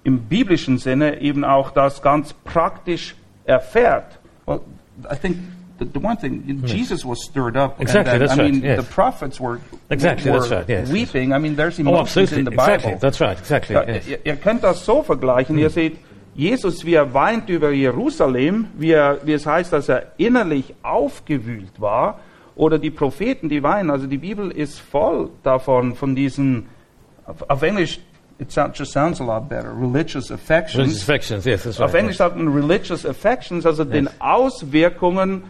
im biblischen Sinne eben auch das ganz praktisch erfährt. Well, I think the, the one thing, Jesus was stirred up. Exactly, then, that's I right, mean, yes. the prophets were, Exactly, were that's right, yes, weeping. I mean, there's Oh, emotions absolutely, in the exactly, Bible. that's right, exactly. Ja, yes. ihr, ihr könnt das so vergleichen. Ihr seht, Jesus, wie er weint über Jerusalem, wie, er, wie es heißt, dass er innerlich aufgewühlt war, oder die Propheten, die weinen. Also die Bibel ist voll davon, von diesen, auf Englisch, it sound, just sounds a lot better, religious affections. Religious affections, yes, that's right. Auf Englisch sagt man religious affections, also den Auswirkungen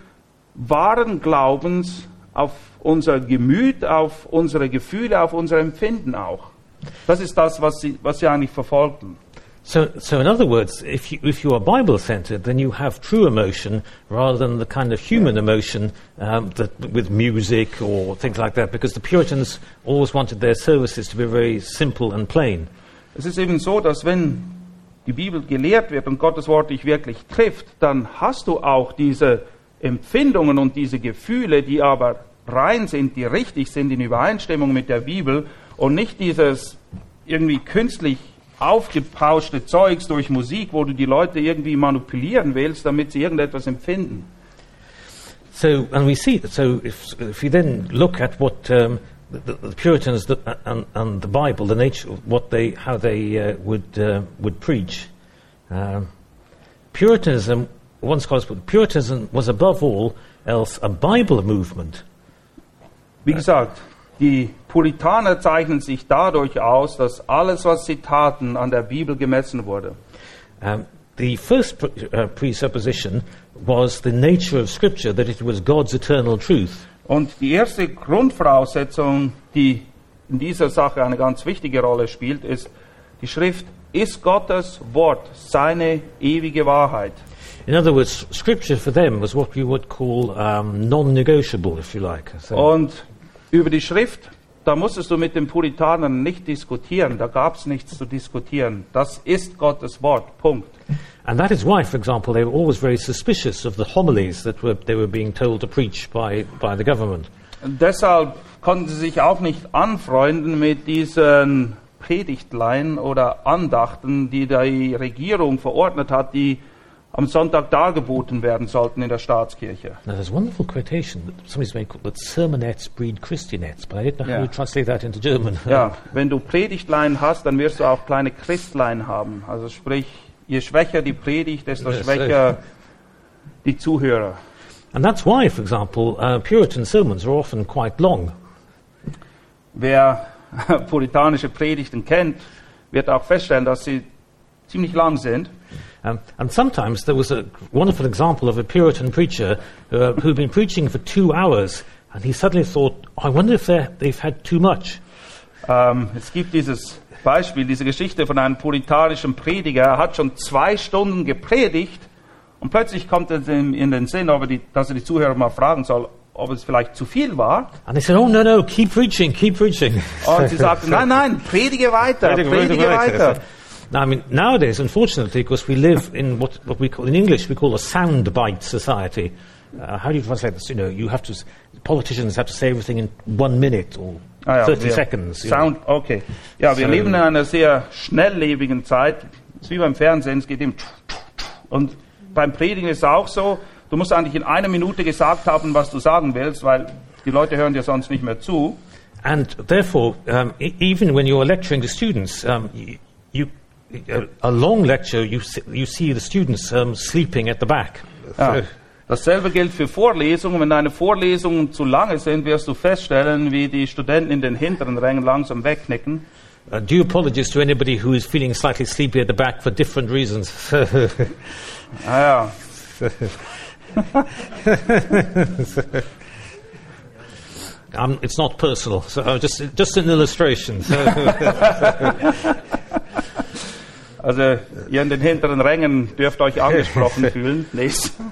wahren Glaubens auf unser Gemüt, auf unsere Gefühle, auf unser Empfinden auch. Das ist das, was sie, was sie eigentlich verfolgten. So, so in other words, if you, if you are Bible-centered, then you have true emotion rather than the kind of human emotion um, that, with music or things like that, because the Puritans always wanted their services to be very simple and plain. Es ist eben so, dass wenn die Bibel gelehrt wird und Gottes Wort dich wirklich trifft, dann hast du auch diese Empfindungen und diese Gefühle, die aber rein sind, die richtig sind, in Übereinstimmung mit der Bibel und nicht dieses irgendwie künstlich aufgepauschte Zeugs durch Musik, wo du die Leute irgendwie manipulieren willst, damit sie irgendetwas empfinden. So, and we see that. So, if, if you then look at what um, the, the Puritans the, and, and the Bible, the nature, of what they, how they uh, would uh, would preach, um, Puritanism. One scholar put Puritanism was above all else a Bible movement. Wie gesagt, die Puritaner zeichnen sich dadurch aus, dass alles, was sie taten, an der Bibel gemessen wurde. Um, the first pre- uh, presupposition was the nature of Scripture, that it was God's eternal truth. Und die erste Grundvoraussetzung, die in dieser Sache eine ganz wichtige Rolle spielt, ist, die Schrift ist Gottes Wort, seine ewige Wahrheit. In other words, Scripture for them was what you would call um, non-negotiable, if you like. So- Und über die Schrift, da musstest du mit den Puritanern nicht diskutieren, da gab es nichts zu diskutieren. Das ist Gottes Wort, Punkt. And that is why, for example, they were always very suspicious of the homilies that were, they were being told to preach by, by the government. Und deshalb konnten sie sich auch nicht anfreunden mit diesen Predigtlein oder Andachten, die die Regierung verordnet hat, die am Sonntag dargeboten werden sollten in der Staatskirche. Now, there's a wonderful quotation that somebody's made called that sermonettes breed Christianettes, but I didn't know how Yeah. to translate that into German. Ja, wenn du Predigtlein hast, dann wirst du auch kleine Christlein haben. Also sprich, je schwächer die Predigt, desto Yes, schwächer die Zuhörer. And that's why, for example, uh, Puritan sermons are often quite long. Wer puritanische Predigten kennt, wird auch feststellen, dass sie ziemlich lang sind. Um, and sometimes there was a wonderful example of a Puritan preacher uh, who'd been preaching for two hours, and he suddenly thought, I wonder if they've had too much. Ähm, es gibt dieses Beispiel, diese Geschichte von einem puritanischen Prediger. Er hat schon zwei Stunden gepredigt und plötzlich kommt es ihm in den Sinn, ob er die, dass er die Zuhörer mal fragen soll, ob es vielleicht zu viel war. And they said, Oh, no, no, keep preaching, keep preaching. Und sie sagten, nein, nein, predige weiter, predige weiter. Now, I mean, nowadays, unfortunately, because we live in what, what we call, in English, we call a soundbite society. Uh, how do you translate this? You know, you have to, politicians have to say everything in one minute or Ah ja, 30 wir- seconds. you know. Sound, okay. Ja, wir So- leben in einer sehr schnelllebigen Zeit. Es ist wie beim Fernsehen, es geht eben. Und beim Predigen ist es auch so, du musst eigentlich in einer Minute gesagt haben, was du sagen willst, weil die Leute hören dir sonst nicht mehr zu. And therefore, um, e- even when you're lecturing to students, um, you, you, a, a long lecture, you, you see the students um, sleeping at the back. Ja. Dasselbe gilt für Vorlesungen. Wenn deine Vorlesungen zu lange sind, wirst du feststellen, wie die Studenten in den hinteren Rängen langsam wegknicken. Uh, due apologies to anybody who is feeling slightly sleepy at the back for different reasons. Ah ja, um, it's not personal, so uh, just, just an illustration. So, Also ihr in den hinteren Rängen dürft euch angesprochen fühlen. Nächst.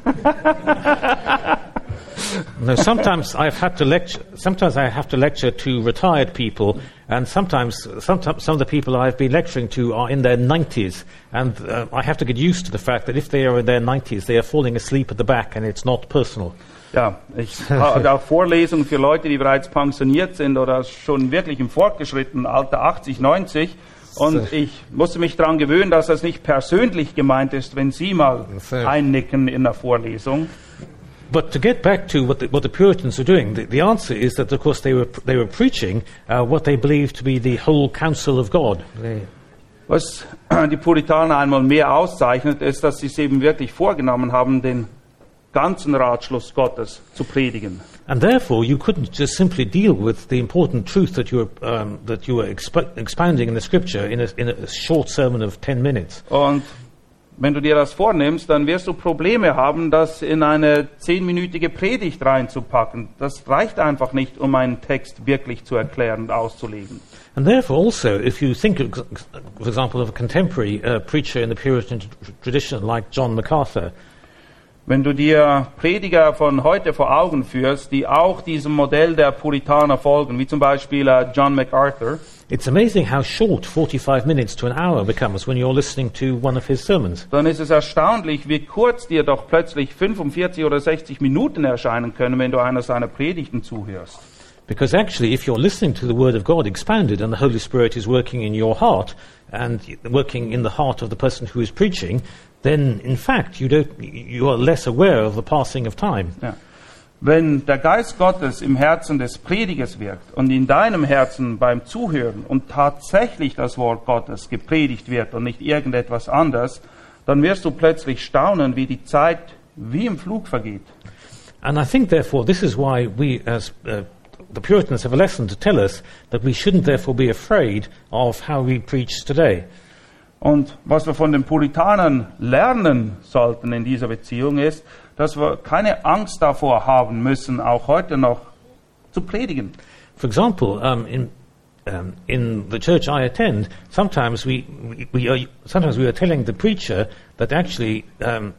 No, sometimes I've had to lecture. Sometimes I have to lecture to retired people, and sometimes, sometimes some of the people I've been lecturing to are in their 90s, and uh, I have to get used to the fact that if they are in their 90s, they are falling asleep at the back, and it's not personal. Ja, ich habe auch Vorlesungen für Leute, die bereits pensioniert sind oder schon wirklich im fortgeschrittenen Alter 80, 90. Und ich musste mich daran gewöhnen, dass das nicht persönlich gemeint ist, wenn Sie mal einnicken in der Vorlesung. But to get back to what the, what the Puritans were doing, the, the answer is that, of course, they were, they were preaching uh, what they believed to be the whole counsel of God. Was die Puritaner einmal mehr auszeichnet, ist, dass sie es eben wirklich vorgenommen haben, den ganzen Ratschluss Gottes zu predigen. And therefore, you couldn't just simply deal with the important truth that you were, um, that you were expo- expounding in the Scripture in a, in a short sermon of 10 minutes. Und wenn du dir das vornimmst, dann wirst du Probleme haben, das in eine zehnminütige Predigt reinzupacken. Das reicht einfach nicht, um einen Text wirklich zu erklären und auszulegen. And therefore, also, if you think, for example, of a contemporary uh, preacher in the Puritan tr- tradition like John MacArthur, Wenn du dir Prediger von heute vor Augen führst, die auch diesem Modell der Puritaner folgen, wie zum Beispiel äh, John MacArthur, it's amazing how short 45 minutes to an hour becomes when you're listening to one of his sermons. dann ist es erstaunlich, wie kurz dir doch plötzlich 45 oder 60 Minuten erscheinen können, wenn du einer seiner Predigten zuhörst. Because actually, if you're listening to the Word of God expounded and the Holy Spirit is working in your heart and working in the heart of the person who is preaching, then in fact you, don't, you are less aware of the passing of time. Ja. Wenn der Geist Gottes im Herzen des Predigers wirkt und in deinem Herzen beim Zuhören und tatsächlich das Wort Gottes gepredigt wird und nicht irgendetwas anderes, dann wirst du plötzlich staunen, wie die Zeit wie im Flug vergeht. And I think, therefore, this is why we, as uh, the Puritans, have a lesson to tell us that we shouldn't, therefore, be afraid of how we preach today. Und was wir von den Puritanern lernen sollten in dieser Beziehung ist, dass wir keine Angst davor haben müssen, auch heute noch zu predigen. For example, um, in, um, in the church I attend, sometimes we, we, we are, sometimes we are telling the preacher that actually um,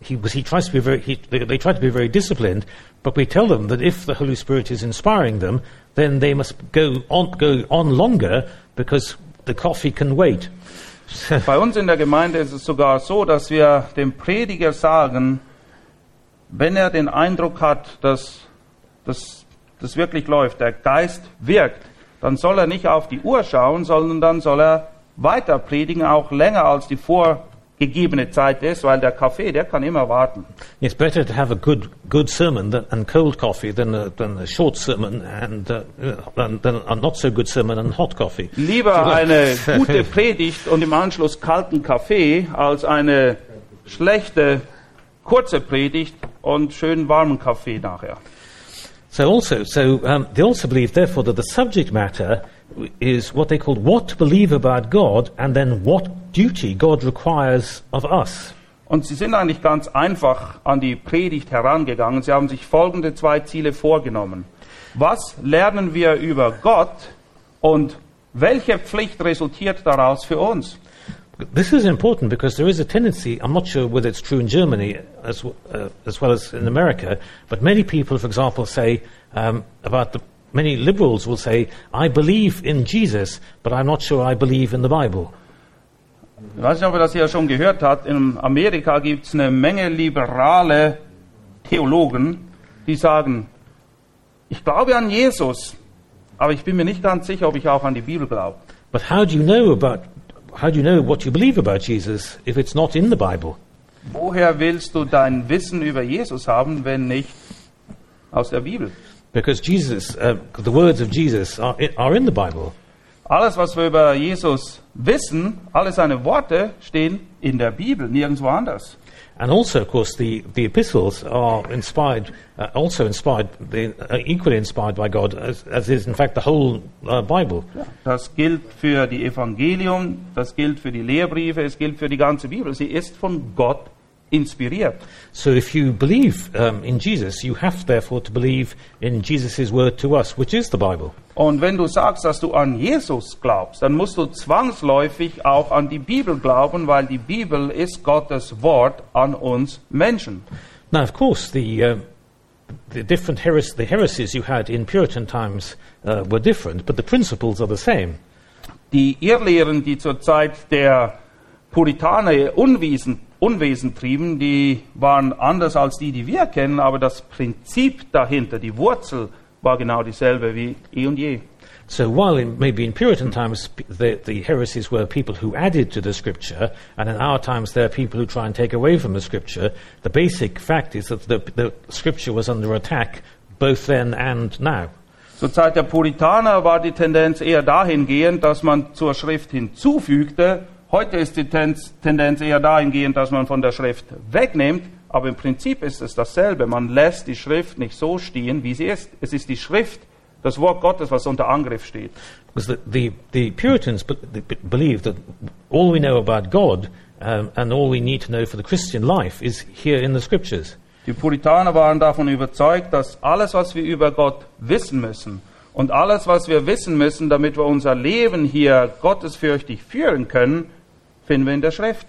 he, was, he tries to be very, he, they, they try to be very disciplined, but we tell them that if the Holy Spirit is inspiring them, then they must go on, go on longer because the coffee can wait. Bei uns in der Gemeinde ist es sogar so, dass wir dem Prediger sagen, wenn er den Eindruck hat, dass das wirklich läuft, der Geist wirkt, dann soll er nicht auf die Uhr schauen, sondern dann soll er weiter predigen, auch länger als die vorgegebene Zeit ist, weil der Kaffee, der kann immer warten. It's better to have a good, good sermon than, and cold coffee than a, than a short sermon and uh, than, than a not so good sermon and hot coffee. Lieber eine gute Predigt und im Anschluss kalten Kaffee als eine schlechte kurze Predigt und schönen warmen Kaffee nachher. So also, so um, they also believe, therefore, that the subject matter is what they called what to believe about God, and then what duty God requires of us. Und sie sind eigentlich ganz einfach an die Predigt herangegangen. Sie haben sich folgende zwei Ziele vorgenommen. Was lernen wir über Gott und welche Pflicht resultiert daraus für uns? This is important because there is a tendency, I'm not sure whether it's true in Germany as, uh, as well as in America, but many people, for example, say um, about the, many liberals will say, I believe in Jesus, but I'm not sure I believe in the Bible. Ich weiß nicht, ob ihr das hier schon gehört habt. In Amerika gibt es eine Menge liberale Theologen, die sagen, ich glaube an Jesus, aber ich bin mir nicht ganz sicher, ob ich auch an die Bibel glaube. But how do you know about, how do you know what you believe about Jesus if it's not in the Bible? Woher willst du dein Wissen über Jesus haben, wenn nicht aus der Bibel? Because Jesus, uh, the words of Jesus are, are in the Bible. Alles, was wir über Jesus wissen, alle seine Worte stehen in der Bibel, nirgendwo anders. And also, of course, the, the epistles are inspired, uh, also inspired, they are equally inspired by God, as, as is in fact the whole uh, Bible. Das gilt für die Evangelium, das gilt für die Lehrbriefe, es gilt für die ganze Bibel. Sie ist von Gott inspiriert. So if you believe um, in Jesus, you have therefore to believe in Jesus' word to us, which is the Bible. Und wenn du sagst, dass du an Jesus glaubst, dann musst du zwangsläufig auch an die Bibel glauben, weil die Bibel ist Gottes Wort an uns Menschen. Now, of course, the uh, the different heres- the heresies you had in Puritan times uh, were different, but the principles are the same. Die Irrlehren, die zur Zeit der Puritaner Unwesen, Unwesen trieben, die waren anders als die, die wir kennen, aber das Prinzip dahinter, die Wurzel, war genau dieselbe wie eh und je. So while in, maybe in Puritan times the, the heresies were people who added to the scripture, and in our times there are people who try and take away from the scripture, the basic fact is that the, the scripture was under attack both then and now. Zur Zeit der Puritaner war die Tendenz eher dahingehend, dass man zur Schrift hinzufügte. Heute ist die Tendenz, eher dahingehend, dass man von der Schrift wegnimmt. Aber im Prinzip ist es dasselbe. Man lässt die Schrift nicht so stehen, wie sie ist. Es ist die Schrift, das Wort Gottes, was unter Angriff steht. Because the, the, the Puritans be, be, believed that all we know about God um, and all we need to know for the Christian life is here in the scriptures. Die Puritaner waren davon überzeugt, dass alles, was wir über Gott wissen müssen und alles, was wir wissen müssen, damit wir unser Leben hier gottesfürchtig führen können, finden wir in der Schrift.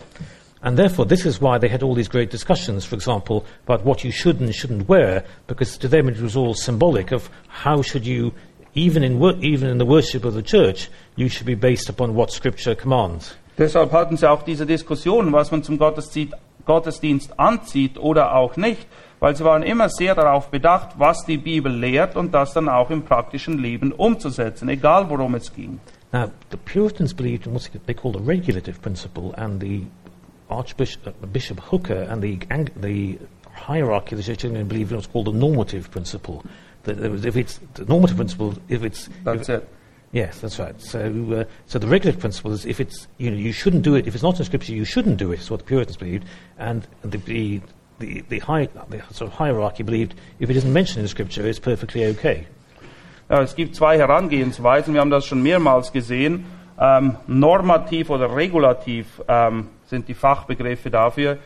And therefore, this is why they had all these great discussions, for example, about what you should and shouldn't wear, because to them it was all symbolic of how should you, even in, even in the worship of the church, you should be based upon what Scripture commands. Deshalb hatten sie auch diese Diskussion, was man zum Gottesdienst, Gottesdienst anzieht oder auch nicht, weil sie waren immer sehr darauf bedacht, was die Bibel lehrt und das dann auch im praktischen Leben umzusetzen, egal worum es ging. Now, the Puritans believed in what they called the regulative principle, and the Archbishop uh, Bishop Hooker and the, Ang- the hierarchy of the Church of England believed in what's called the normative principle. That if it's the normative principle, if it's That's if- it. Yes, that's right. So, uh, so the regulative principle is if it's you know you shouldn't do it if it's not in Scripture, you shouldn't do it. Is what the Puritans believed, and the the the, the, high, the sort of hierarchy believed if it isn't mentioned in Scripture, it's perfectly okay. Ja, es gibt zwei Herangehensweisen, wir haben das schon mehrmals gesehen. Ähm, normativ oder regulativ ähm, sind die Fachbegriffe dafür.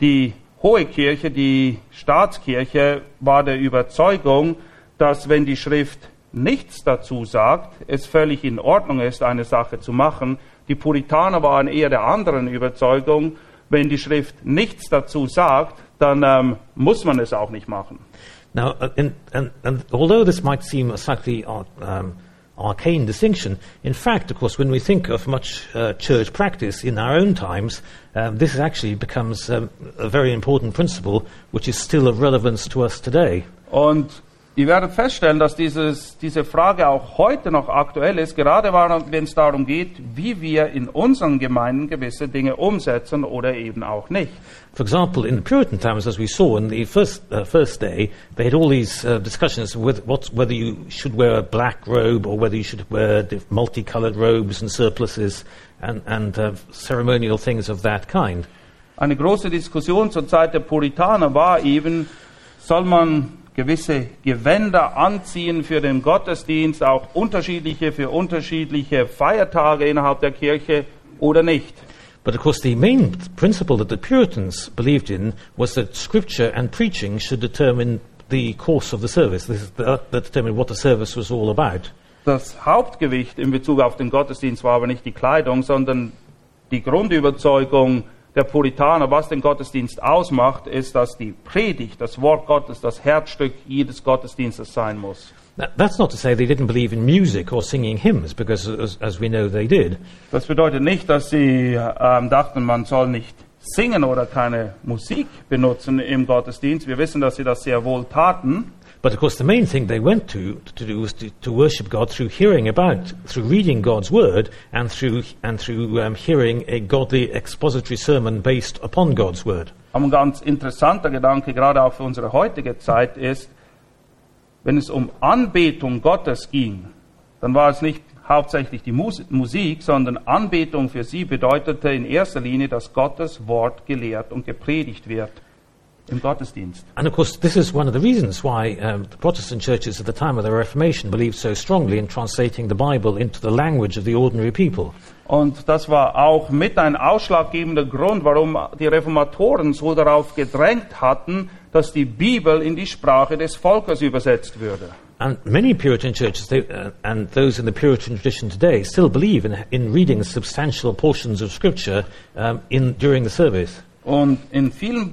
Die Hohe Kirche, die Staatskirche war der Überzeugung, dass wenn die Schrift nichts dazu sagt, es völlig in Ordnung ist, eine Sache zu machen. Die Puritaner waren eher der anderen Überzeugung, wenn die Schrift nichts dazu sagt, dann ähm, muss man es auch nicht machen. Now, uh, and, and although this might seem a slightly ar- um, arcane distinction, in fact, of course, when we think of much uh, church practice in our own times, um, this actually becomes um, a very important principle which is still of relevance to us today. Und ihr werdet feststellen, dass dieses, diese Frage auch heute noch aktuell ist, gerade wenn es darum geht, wie wir in unseren Gemeinden gewisse Dinge umsetzen oder eben auch nicht. For example, in the Puritan times, as we saw in the first, uh, first day, they had all these uh, discussions with what, whether you should wear a black robe or whether you should wear multicolored robes and surplices and, and uh, ceremonial things of that kind. Eine große Diskussion zur Zeit der Puritaner war eben, soll man gewisse Gewänder anziehen für den Gottesdienst, auch unterschiedliche für unterschiedliche Feiertage innerhalb der Kirche oder nicht. But of course, the main principle that the Puritans believed in was that scripture and preaching should determine the course of the service. This is the, that determined what the service was all about. Das Hauptgewicht in Bezug auf den Gottesdienst war aber nicht die Kleidung, sondern die Grundüberzeugung der Puritaner, was den Gottesdienst ausmacht, ist, dass die Predigt, das Wort Gottes, das Herzstück jedes Gottesdienstes sein muss. That, that's not to say they didn't believe in music or singing hymns, because as, as we know they did. Das bedeutet nicht, dass sie ähm, dachten, man soll nicht singen oder keine Musik benutzen im Gottesdienst. Wir wissen, dass sie das sehr wohl taten. But of course, the main thing they went to to do was to, to worship God through hearing about, through reading God's word, and through and through um, hearing a godly expository sermon based upon God's word. Ein ganz interessanter Gedanke, gerade auch für unsere heutige Zeit, ist, wenn es um Anbetung Gottes ging, dann war es nicht hauptsächlich die Mus Musik, sondern Anbetung für sie bedeutete in erster Linie, dass Gottes Wort gelehrt und gepredigt wird. Im Gottesdienst. And of course, this is one of the reasons why um, the Protestant churches at the time of the Reformation believed so strongly in translating the Bible into the language of the ordinary people. Und das war auch mit ein ausschlaggebender Grund, warum die Reformatoren so darauf gedrängt hatten, dass die Bibel in die Sprache des Volkes übersetzt würde. And many Puritan churches, they, uh, and those in the Puritan tradition today, still believe in, in reading substantial portions of Scripture um, in, during the service. Und in vielen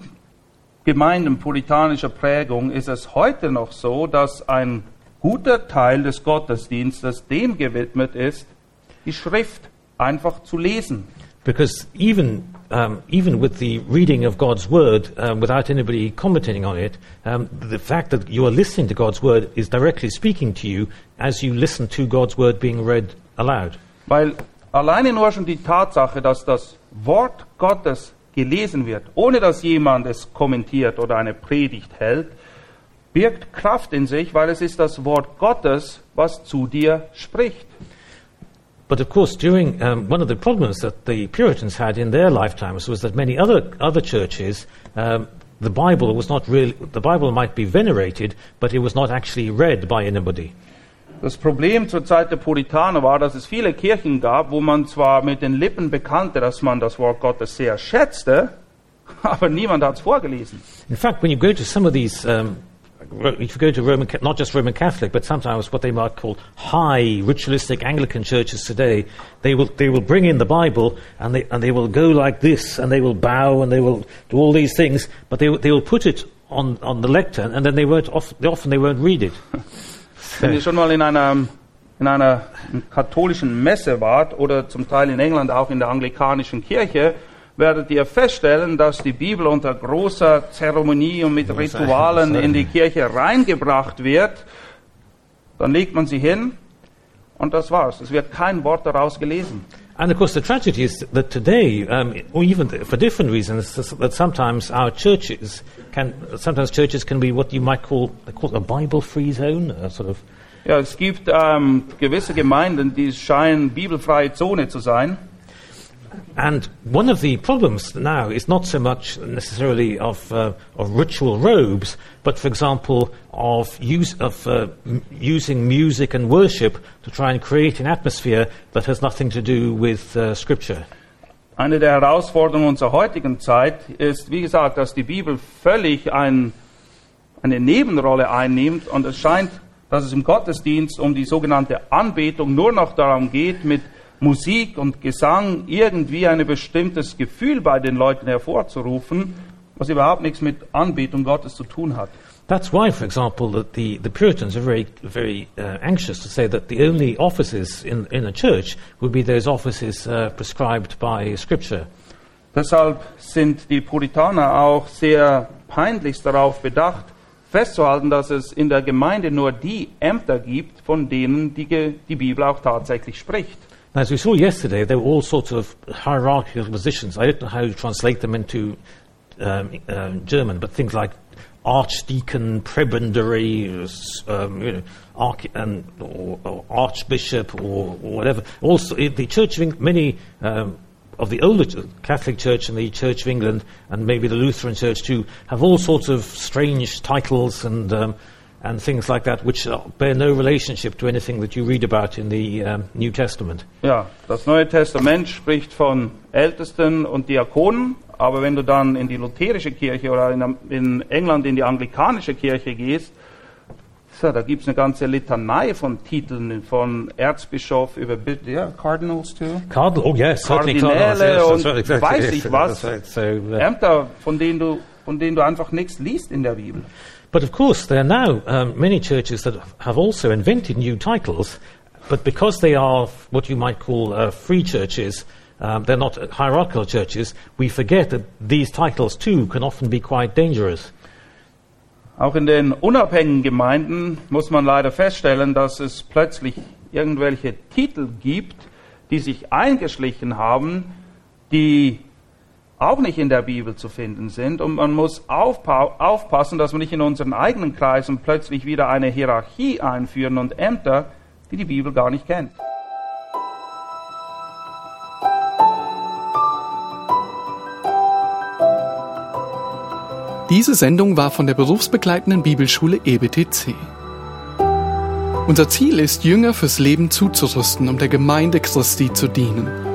Gemeinden puritanischer Prägung ist es heute noch so, dass ein guter Teil des Gottesdienstes dem gewidmet ist, die Schrift einfach zu lesen. Because even, um, even with the reading of God's Word, um, without anybody commenting on it, um, the fact that you are listening to God's Word is directly speaking to you as you listen to God's Word being read aloud. Weil alleine nur schon die Tatsache, dass das Wort Gottes gelesen wird, ohne dass jemand es kommentiert oder eine Predigt hält, birgt Kraft in sich, weil es ist das Wort Gottes, was zu dir spricht. But of course, during um, one of the problems that the Puritans had in their lifetimes was that many other other churches, um, the Bible was not really the Bible might be venerated, but it was not actually read by anybody. Das Problem zur Zeit der Puritaner war, dass es viele Kirchen gab, wo man zwar mit den Lippen bekannte, dass man das Wort Gottes sehr schätzte, aber niemand hat es vorgelesen. In fact, when you go to some of these, um, if you go to Roman, not just Roman Catholic, but sometimes what they might call high ritualistic Anglican churches today, they will they will bring in the Bible and they and they will go like this and they will bow and they will do all these things, but they they will put it on on the lectern and then they won't often they won't read it. Wenn ihr schon mal in einer, in einer katholischen Messe wart oder zum Teil in England auch in der anglikanischen Kirche, werdet ihr feststellen, dass die Bibel unter großer Zeremonie und mit Ritualen in die Kirche reingebracht wird. Dann legt man sie hin und das war's. Es wird kein Wort daraus gelesen. And of course, the tragedy is that today, um, or even for different reasons, that sometimes our churches can, sometimes churches can be what you might call, call a Bible-free zone, a sort of Ja, es gibt ähm, gewisse Gemeinden, die scheinen bibelfreie Zone zu sein. And one of the problems now is not so much necessarily of, uh, of ritual robes, but for example, of, use, of uh, m- using music and worship to try and create an atmosphere that has nothing to do with uh, Scripture. Eine der Herausforderungen unserer heutigen Zeit ist, wie gesagt, dass die Bibel völlig ein, eine Nebenrolle einnimmt und es scheint, dass es im Gottesdienst um die sogenannte Anbetung nur noch darum geht, mit Musik und Gesang irgendwie ein bestimmtes Gefühl bei den Leuten hervorzurufen, was überhaupt nichts mit Anbetung Gottes zu tun hat. That's why, for example, that the, the Puritans are very, very uh, anxious to say that the only offices in, in a church would be those offices uh, prescribed by Scripture. Deshalb sind die Puritaner auch sehr peinlichst darauf bedacht, festzuhalten, dass es in der Gemeinde nur die Ämter gibt, von denen die, die Bibel auch tatsächlich spricht. As we saw yesterday, there were all sorts of hierarchical positions. I don't know how to translate them into um, um, German, but things like archdeacon, prebendary, um, you know, arch- and, or, or archbishop, or, or whatever. Also, the Church of Eng- many um, of the older Catholic Church and the Church of England, and maybe the Lutheran Church too, have all sorts of strange titles and um, and things like that, which bear no relationship to anything that you read about in the um, New Testament. Ja, das Neue Testament spricht von Ältesten und Diakonen, aber wenn du dann in die lutherische Kirche oder in, in England in die anglikanische Kirche gehst, so, da gibt es eine ganze Litanei von Titeln, von Erzbischof über ja, Cardinals too. Cardinal, oh yes, Kardinäle cardinals. Yes, und right, exactly. weiß yes, ich was. right. So, uh, Ämter, von denen du, von denen du einfach nichts liest in der Bibel. But of course, there are now um, many churches that have also invented new titles, but because they are what you might call uh, free churches, um, they're not hierarchical churches, we forget that these titles too can often be quite dangerous. Auch in den unabhängigen Gemeinden muss man leider feststellen, dass es plötzlich irgendwelche Titel gibt, die sich eingeschlichen haben, die auch nicht in der Bibel zu finden sind. Und man muss aufpa aufpassen, dass wir nicht in unseren eigenen Kreisen plötzlich wieder eine Hierarchie einführen und Ämter, die die Bibel gar nicht kennt. Diese Sendung war von der berufsbegleitenden Bibelschule EBTC. Unser Ziel ist, Jünger fürs Leben zuzurüsten, um der Gemeinde Christi zu dienen.